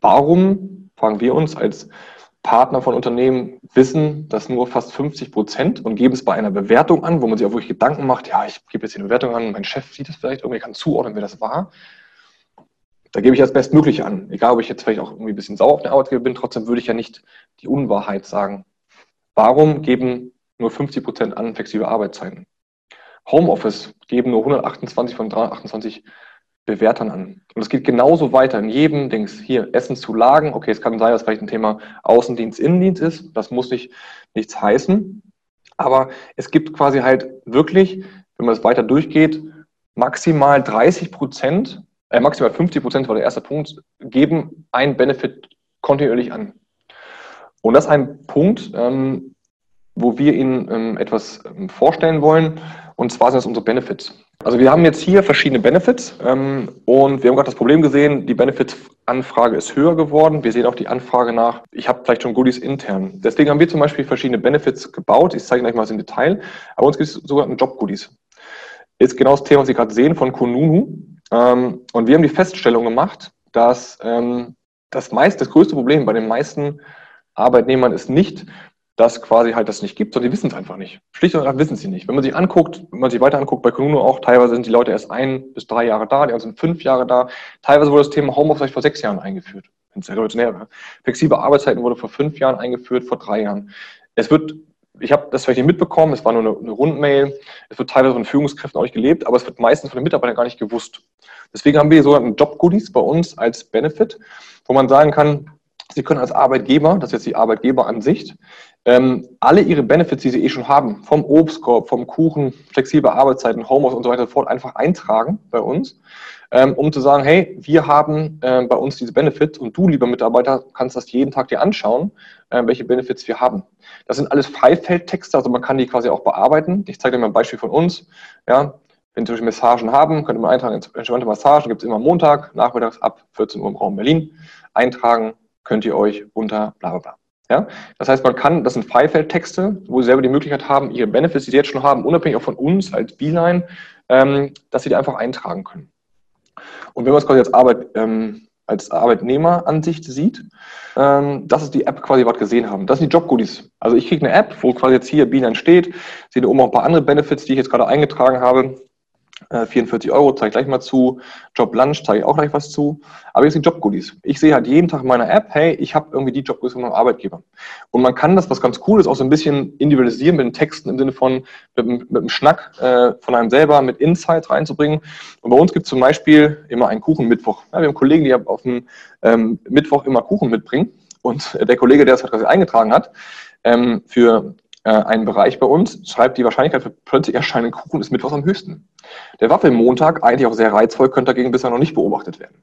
Warum, fragen wir uns als Partner von Unternehmen, wissen das nur fast 50 Prozent und geben es bei einer Bewertung an, wo man sich auch wirklich Gedanken macht, ja, ich gebe jetzt hier eine Bewertung an, mein Chef sieht es vielleicht irgendwie, kann zuordnen, wer das war. Da gebe ich das Bestmögliche an. Egal, ob ich jetzt vielleicht auch irgendwie ein bisschen sauer auf den Arbeitgeber bin, trotzdem würde ich ja nicht die Unwahrheit sagen. Warum geben nur 50 Prozent an flexible Arbeitszeiten? Homeoffice geben nur 128 von 328 Bewertern an. Und es geht genauso weiter in jedem Dings. Hier, Essenszulagen. Okay, es kann sein, dass vielleicht ein Thema Außendienst, Innendienst ist. Das muss nicht nichts heißen. Aber es gibt quasi halt wirklich, wenn man es weiter durchgeht, maximal 30 Prozent, äh, maximal 50 Prozent war der erste Punkt, geben ein Benefit kontinuierlich an. Und das ist ein Punkt, ähm, wo wir Ihnen ähm, etwas ähm, vorstellen wollen. Und zwar sind das unsere Benefits. Also wir haben jetzt hier verschiedene Benefits ähm, und wir haben gerade das Problem gesehen, die Benefits-Anfrage ist höher geworden. Wir sehen auch die Anfrage nach, ich habe vielleicht schon Goodies intern. Deswegen haben wir zum Beispiel verschiedene Benefits gebaut. Ich zeige gleich mal was im Detail. Aber uns gibt es sogenannte Job-Goodies. Ist genau das Thema, was Sie gerade sehen von Konunu. Ähm, und wir haben die Feststellung gemacht, dass ähm, das meist, das größte Problem bei den meisten Arbeitnehmern ist nicht, dass quasi halt das nicht gibt, sondern die wissen es einfach nicht. Schlicht und einfach wissen sie nicht. Wenn man sich anguckt, wenn man sich weiter anguckt, bei Konuno auch, teilweise sind die Leute erst ein bis drei Jahre da, die anderen sind fünf Jahre da. Teilweise wurde das Thema Homeoffice vor sechs Jahren eingeführt. Wenn es revolutionär war. Flexible Arbeitszeiten wurde vor fünf Jahren eingeführt, vor drei Jahren. Es wird, ich habe das vielleicht nicht mitbekommen, es war nur eine, eine Rundmail, es wird teilweise von Führungskräften auch nicht gelebt, aber es wird meistens von den Mitarbeitern gar nicht gewusst. Deswegen haben wir sogenannte Job-Goodies bei uns als Benefit, wo man sagen kann, Sie können als Arbeitgeber, das ist jetzt die Arbeitgeberansicht, ähm, alle ihre Benefits, die sie eh schon haben, vom Obstkorb, vom Kuchen, flexible Arbeitszeiten, Homeoffice und so weiter fort, einfach eintragen bei uns, ähm, um zu sagen, hey, wir haben äh, bei uns diese Benefits und du, lieber Mitarbeiter, kannst das jeden Tag dir anschauen, äh, welche Benefits wir haben. Das sind alles Freifeldtexte, also man kann die quasi auch bearbeiten. Ich zeige dir mal ein Beispiel von uns. Ja, wenn Sie Massagen haben, könnt ihr mal eintragen, entspannte Massagen gibt es immer Montag, nachmittags ab 14 Uhr im Raum Berlin. Eintragen könnt ihr euch unter bla bla bla. Ja? Das heißt, man kann, das sind Freifeldtexte, wo Sie selber die Möglichkeit haben, Ihre Benefits, die Sie jetzt schon haben, unabhängig auch von uns als Beeline, ähm, dass Sie die einfach eintragen können. Und wenn man es quasi als, Arbeit, ähm, als Arbeitnehmeransicht sieht, ähm, das ist die App quasi, was gesehen haben. Das sind die Jobgoodies. Also ich kriege eine App, wo quasi jetzt hier Beeline steht, sehe oben auch ein paar andere Benefits, die ich jetzt gerade eingetragen habe. 44 äh, Euro, zeige ich gleich mal zu. Job Lunch zeige ich auch gleich was zu. Aber jetzt sind Jobgoodies. Ich sehe halt jeden Tag in meiner App, hey, ich habe irgendwie die Jobgoodies von meinem Arbeitgeber. Und man kann das, was ganz cool ist, auch so ein bisschen individualisieren mit den Texten im Sinne von mit, mit einem Schnack äh, von einem selber, mit Insights reinzubringen. Und bei uns gibt es zum Beispiel immer einen Kuchenmittwoch. Ja, wir haben Kollegen, die auf dem ähm, Mittwoch immer Kuchen mitbringen. Und der Kollege, der das quasi eingetragen hat, ähm, für äh, einen Bereich bei uns, schreibt, die Wahrscheinlichkeit für plötzlich erscheinenden Kuchen ist Mittwochs am höchsten. Der Waffelmontag, eigentlich auch sehr reizvoll, könnte dagegen bisher noch nicht beobachtet werden.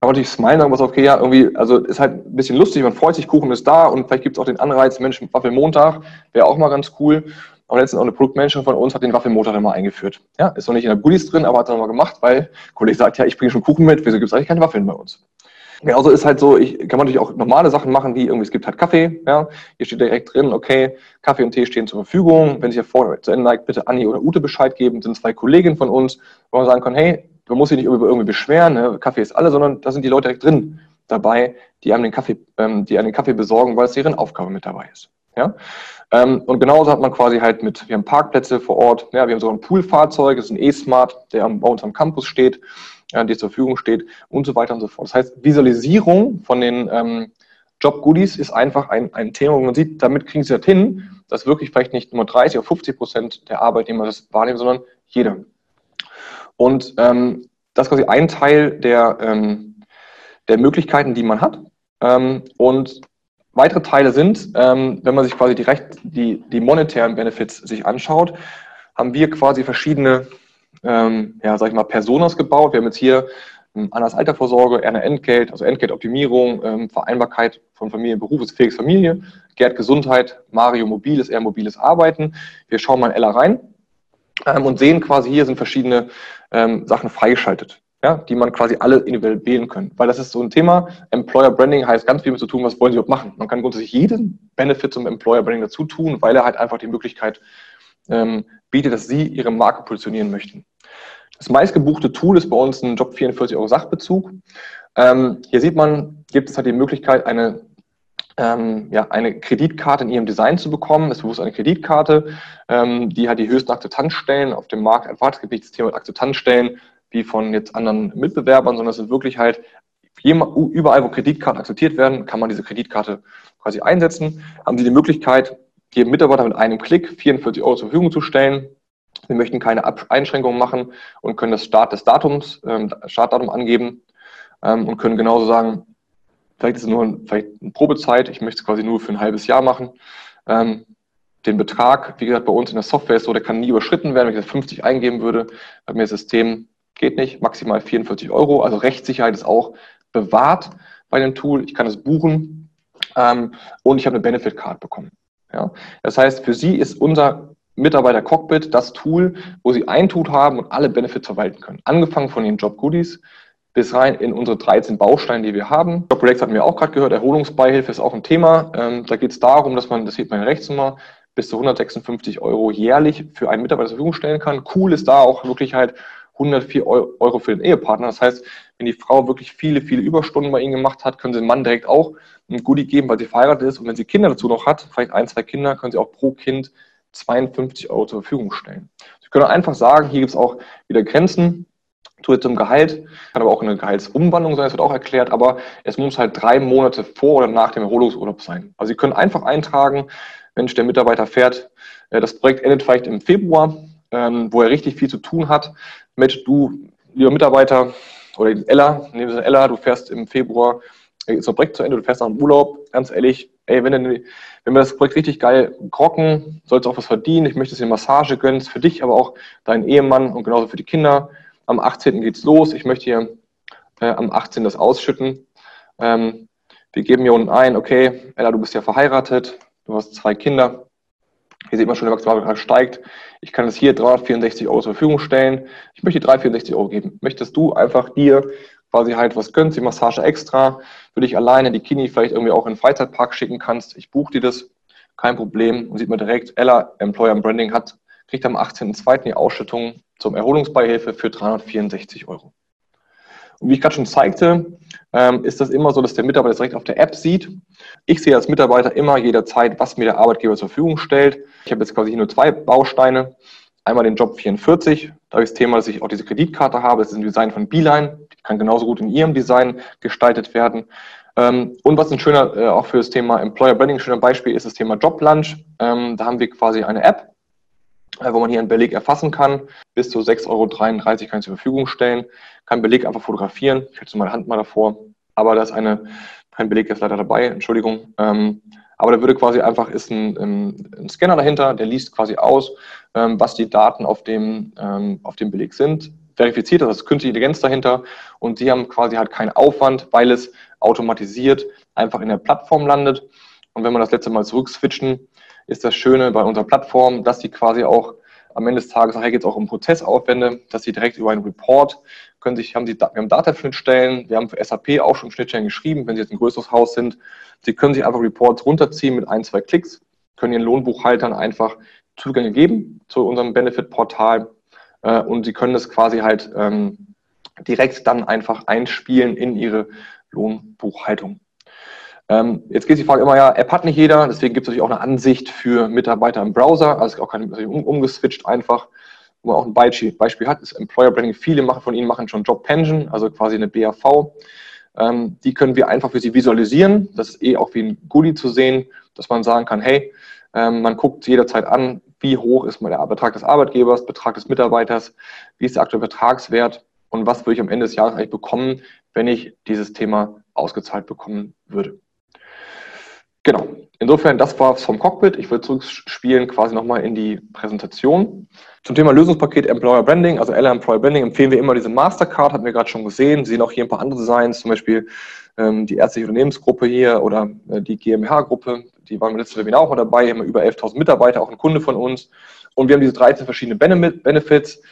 Aber natürlich smilen, sagen was okay, ja, irgendwie, also ist halt ein bisschen lustig, man freut sich, Kuchen ist da und vielleicht gibt es auch den Anreiz, Mensch, Waffelmontag wäre auch mal ganz cool. Und letztens auch eine Produktmanagerin von uns hat den Waffelmontag immer eingeführt. Ja, ist noch nicht in der Goodies drin, aber hat es nochmal gemacht, weil Kollege sagt, ja, ich bringe schon Kuchen mit, wieso gibt es eigentlich keine Waffeln bei uns? Genauso ist halt so, ich kann man natürlich auch normale Sachen machen, wie irgendwie, es gibt halt Kaffee, ja, hier steht direkt drin, okay, Kaffee und Tee stehen zur Verfügung. Wenn sich ja vorher zu Ende neigt, bitte Anni oder Ute Bescheid geben, das sind zwei Kolleginnen von uns, wo man sagen kann, hey, man muss sich nicht irgendwie beschweren, ne? Kaffee ist alle, sondern da sind die Leute direkt drin dabei, die einem den Kaffee, ähm, die einen den Kaffee besorgen, weil es deren Aufgabe mit dabei ist. Ja? Ähm, und genauso hat man quasi halt mit, wir haben Parkplätze vor Ort, ja, wir haben so ein Poolfahrzeug, das ist ein E-Smart, der bei uns am Campus steht ja, die zur Verfügung steht und so weiter und so fort. Das heißt, Visualisierung von den ähm, Job-Goodies ist einfach ein, ein Thema, wo man sieht, damit kriegen sie das hin, dass wirklich vielleicht nicht nur 30 oder 50 Prozent der Arbeitnehmer das wahrnehmen, sondern jeder. Und ähm, das ist quasi ein Teil der, ähm, der Möglichkeiten, die man hat. Ähm, und weitere Teile sind, ähm, wenn man sich quasi die, die, die monetären Benefits sich anschaut, haben wir quasi verschiedene ähm, ja, sag ich mal, Personas gebaut. Wir haben jetzt hier ähm, Annas Altervorsorge, Erna Entgelt, also Entgeltoptimierung, ähm, Vereinbarkeit von Familie, berufsfähiges Familie, Gerd Gesundheit, Mario mobiles, eher mobiles Arbeiten. Wir schauen mal in Ella rein ähm, und sehen quasi hier sind verschiedene ähm, Sachen freigeschaltet. Ja, die man quasi alle individuell wählen können. Weil das ist so ein Thema. Employer Branding heißt ganz viel mit zu tun, was wollen Sie überhaupt machen. Man kann grundsätzlich jeden Benefit zum Employer Branding dazu tun, weil er halt einfach die Möglichkeit ähm, bietet, dass Sie Ihre Marke positionieren möchten. Das meistgebuchte Tool ist bei uns ein Job 44 Euro Sachbezug. Ähm, hier sieht man, gibt es halt die Möglichkeit, eine, ähm, ja, eine Kreditkarte in Ihrem Design zu bekommen. Es ist bewusst eine Kreditkarte, ähm, die hat die höchsten Akzeptanzstellen auf dem Markt nicht das Thema Akzeptanzstellen wie von jetzt anderen Mitbewerbern, sondern es sind wirklich halt überall, wo Kreditkarten akzeptiert werden, kann man diese Kreditkarte quasi einsetzen. Haben Sie die Möglichkeit, jedem Mitarbeiter mit einem Klick 44 Euro zur Verfügung zu stellen. Wir möchten keine Einschränkungen machen und können das Start des Datums, ähm, Startdatum angeben ähm, und können genauso sagen, vielleicht ist es nur ein, vielleicht eine Probezeit, ich möchte es quasi nur für ein halbes Jahr machen. Ähm, den Betrag, wie gesagt, bei uns in der Software ist so, der kann nie überschritten werden. Wenn ich das 50 eingeben würde, bei mir das System geht nicht, maximal 44 Euro. Also Rechtssicherheit ist auch bewahrt bei dem Tool. Ich kann es buchen ähm, und ich habe eine Benefit Card bekommen. Ja? Das heißt, für Sie ist unser Mitarbeiter Cockpit das Tool, wo Sie ein Tool haben und alle Benefits verwalten können. Angefangen von den Job Goodies bis rein in unsere 13 Bausteine, die wir haben. Job Relax hatten wir auch gerade gehört, Erholungsbeihilfe ist auch ein Thema. Ähm, da geht es darum, dass man, das sieht man rechts immer, bis zu 156 Euro jährlich für einen Mitarbeiter zur Verfügung stellen kann. Cool ist da auch wirklich halt 104 Euro für den Ehepartner. Das heißt, wenn die Frau wirklich viele, viele Überstunden bei Ihnen gemacht hat, können Sie dem Mann direkt auch ein Goodie geben, weil sie verheiratet ist. Und wenn sie Kinder dazu noch hat, vielleicht ein, zwei Kinder, können Sie auch pro Kind 52 Euro zur Verfügung stellen. Sie können einfach sagen, hier gibt es auch wieder Grenzen zu zum Gehalt, kann aber auch eine Gehaltsumwandlung sein, das wird auch erklärt, aber es muss halt drei Monate vor oder nach dem Erholungsurlaub sein. Also Sie können einfach eintragen, Mensch, der Mitarbeiter fährt, äh, das Projekt endet vielleicht im Februar, ähm, wo er richtig viel zu tun hat. Mit du, lieber Mitarbeiter, oder Ella, nehmen Sie Ella, du fährst im Februar, äh, ist das Projekt zu Ende, du fährst nach dem Urlaub, ganz ehrlich, ey, wenn, wenn wir das Projekt richtig geil rocken, sollst du auch was verdienen, ich möchte dir Massage gönnen, für dich, aber auch deinen Ehemann und genauso für die Kinder. Am 18. geht's los, ich möchte hier äh, am 18. das ausschütten. Ähm, wir geben hier unten ein, okay, Ella, du bist ja verheiratet, du hast zwei Kinder, hier sieht man schon, der Maximalbetrag steigt. Ich kann es hier 364 Euro zur Verfügung stellen. Ich möchte 364 Euro geben. Möchtest du einfach dir quasi halt was gönnst, die Massage extra, für dich alleine die Kini vielleicht irgendwie auch in den Freizeitpark schicken kannst. Ich buche dir das, kein Problem. Und sieht man direkt, Ella, Employer Branding hat, kriegt am 18.02. die Ausschüttung zum Erholungsbeihilfe für 364 Euro. Und wie ich gerade schon zeigte, ähm, ist das immer so, dass der Mitarbeiter das direkt auf der App sieht. Ich sehe als Mitarbeiter immer jederzeit, was mir der Arbeitgeber zur Verfügung stellt. Ich habe jetzt quasi nur zwei Bausteine. Einmal den Job 44, da habe das Thema, dass ich auch diese Kreditkarte habe. Das ist ein Design von Beeline, die kann genauso gut in ihrem Design gestaltet werden. Ähm, und was ein schöner, äh, auch für das Thema Employer Branding, ein schöner Beispiel ist das Thema Job Lunch. Ähm, da haben wir quasi eine App, wo man hier einen Beleg erfassen kann. Bis zu 6,33 Euro kann ich zur Verfügung stellen. Kann Beleg einfach fotografieren. Ich halte meine Hand mal davor. Aber da ist eine, kein Beleg jetzt leider dabei, Entschuldigung. Ähm, aber da würde quasi einfach, ist ein, ein, Scanner dahinter, der liest quasi aus, ähm, was die Daten auf dem, ähm, auf dem Beleg sind. Verifiziert, das ist künstliche Intelligenz dahinter. Und sie haben quasi halt keinen Aufwand, weil es automatisiert einfach in der Plattform landet. Und wenn wir das letzte Mal zurückswitchen, ist das Schöne bei unserer Plattform, dass sie quasi auch am Ende des Tages, nachher geht es auch um Prozessaufwände, dass sie direkt über einen Report können sich, haben sie, wir haben Data-Schnittstellen, wir haben für SAP auch schon Schnittstellen geschrieben, wenn Sie jetzt ein größeres Haus sind. Sie können sich einfach Reports runterziehen mit ein, zwei Klicks, können Ihren Lohnbuchhaltern einfach Zugänge geben zu unserem Benefit-Portal äh, und Sie können das quasi halt ähm, direkt dann einfach einspielen in Ihre Lohnbuchhaltung. Ähm, jetzt geht die Frage immer, ja, App hat nicht jeder, deswegen gibt es natürlich auch eine Ansicht für Mitarbeiter im Browser, also auch kein um, umgeswitcht einfach. Wo man auch ein Beispiel, Beispiel hat, ist Employer Branding. Viele machen von Ihnen machen schon Job Pension, also quasi eine BAV. Ähm, die können wir einfach für Sie visualisieren. Das ist eh auch wie ein Goodie zu sehen, dass man sagen kann, hey, ähm, man guckt jederzeit an, wie hoch ist der Betrag des Arbeitgebers, Betrag des Mitarbeiters, wie ist der aktuelle Betragswert und was würde ich am Ende des Jahres eigentlich bekommen, wenn ich dieses Thema ausgezahlt bekommen würde. Genau. Insofern, das war vom Cockpit. Ich würde zurückspielen quasi nochmal in die Präsentation. Zum Thema Lösungspaket Employer Branding, also LR Employer Branding, empfehlen wir immer diese Mastercard, hatten wir gerade schon gesehen. Sie sehen auch hier ein paar andere Designs, zum Beispiel ähm, die ärztliche Unternehmensgruppe hier oder äh, die GmbH-Gruppe. Die waren im letzten Webinar auch mal dabei, haben über 11.000 Mitarbeiter, auch ein Kunde von uns. Und wir haben diese 13 verschiedene Benefits.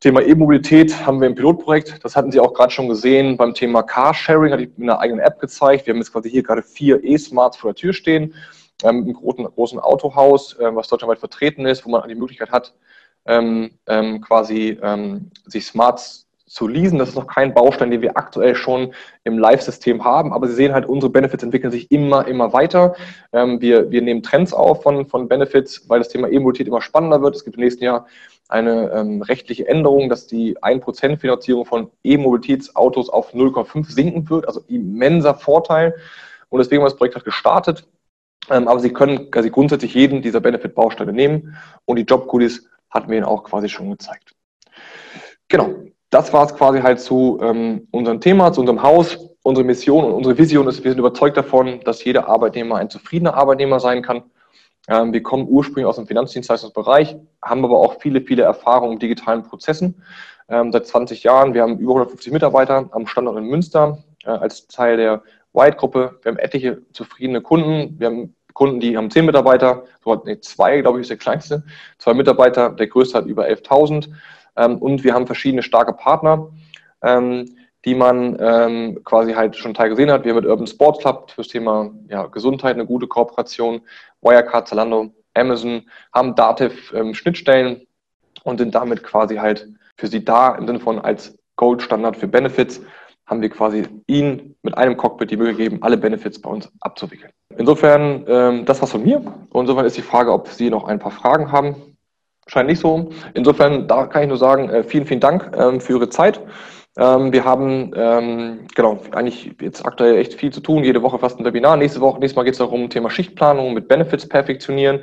Thema E-Mobilität haben wir im Pilotprojekt. Das hatten Sie auch gerade schon gesehen beim Thema Carsharing, hatte ich mit einer eigenen App gezeigt. Wir haben jetzt quasi hier gerade vier E-Smarts vor der Tür stehen, ähm, im großen, großen Autohaus, äh, was deutschlandweit vertreten ist, wo man die Möglichkeit hat, ähm, ähm, quasi ähm, sich Smarts zu leasen. Das ist noch kein Baustein, den wir aktuell schon im Live-System haben, aber Sie sehen halt, unsere Benefits entwickeln sich immer, immer weiter. Ähm, wir, wir nehmen Trends auf von, von Benefits, weil das Thema E-Mobilität immer spannender wird. Es gibt im nächsten Jahr eine ähm, rechtliche Änderung, dass die 1% Finanzierung von E-Mobilitätsautos auf 0,5 sinken wird, also immenser Vorteil. Und deswegen haben wir das Projekt halt gestartet. Ähm, aber Sie können quasi grundsätzlich jeden dieser Benefit-Bausteine nehmen und die Job-Goodies hatten wir Ihnen auch quasi schon gezeigt. Genau, das war es quasi halt zu ähm, unserem Thema, zu unserem Haus. Unsere Mission und unsere Vision ist, wir sind überzeugt davon, dass jeder Arbeitnehmer ein zufriedener Arbeitnehmer sein kann. Ähm, wir kommen ursprünglich aus dem Finanzdienstleistungsbereich, haben aber auch viele, viele Erfahrungen in digitalen Prozessen. Ähm, seit 20 Jahren, wir haben über 150 Mitarbeiter am Standort in Münster äh, als Teil der White-Gruppe. Wir haben etliche zufriedene Kunden. Wir haben Kunden, die haben 10 Mitarbeiter, nee, zwei, glaube ich, ist der kleinste. Zwei Mitarbeiter, der größte hat über 11.000. Ähm, und wir haben verschiedene starke Partner, ähm, die man ähm, quasi halt schon Teil gesehen hat. Wir mit Urban Sports Club fürs Thema ja, Gesundheit eine gute Kooperation, Wirecard, Zalando, Amazon, haben Dativ Schnittstellen und sind damit quasi halt für sie da im Sinne von als Gold-Standard für Benefits haben wir quasi Ihnen mit einem Cockpit die Möglichkeit gegeben, alle Benefits bei uns abzuwickeln. Insofern, ähm, das war's von mir. Insofern ist die Frage, ob Sie noch ein paar Fragen haben. Scheint nicht so. Insofern, da kann ich nur sagen, äh, vielen, vielen Dank ähm, für Ihre Zeit. Ähm, wir haben, ähm, genau, eigentlich jetzt aktuell echt viel zu tun. Jede Woche fast ein Webinar. Nächste Woche, nächstes Mal geht es darum, Thema Schichtplanung mit Benefits perfektionieren,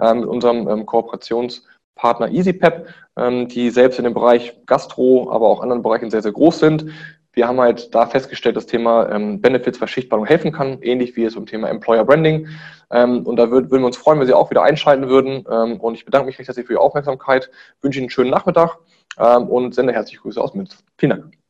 ähm, mit unserem ähm, Kooperationspartner EasyPep, ähm, die selbst in dem Bereich Gastro, aber auch anderen Bereichen sehr, sehr groß sind. Wir haben halt da festgestellt, dass das Thema ähm, Benefits für Schichtplanung helfen kann, ähnlich wie es um Thema Employer Branding. Und da würd, würden wir uns freuen, wenn Sie auch wieder einschalten würden. Und ich bedanke mich recht herzlich für Ihre Aufmerksamkeit, wünsche Ihnen einen schönen Nachmittag und sende herzliche Grüße aus Münster. Vielen Dank.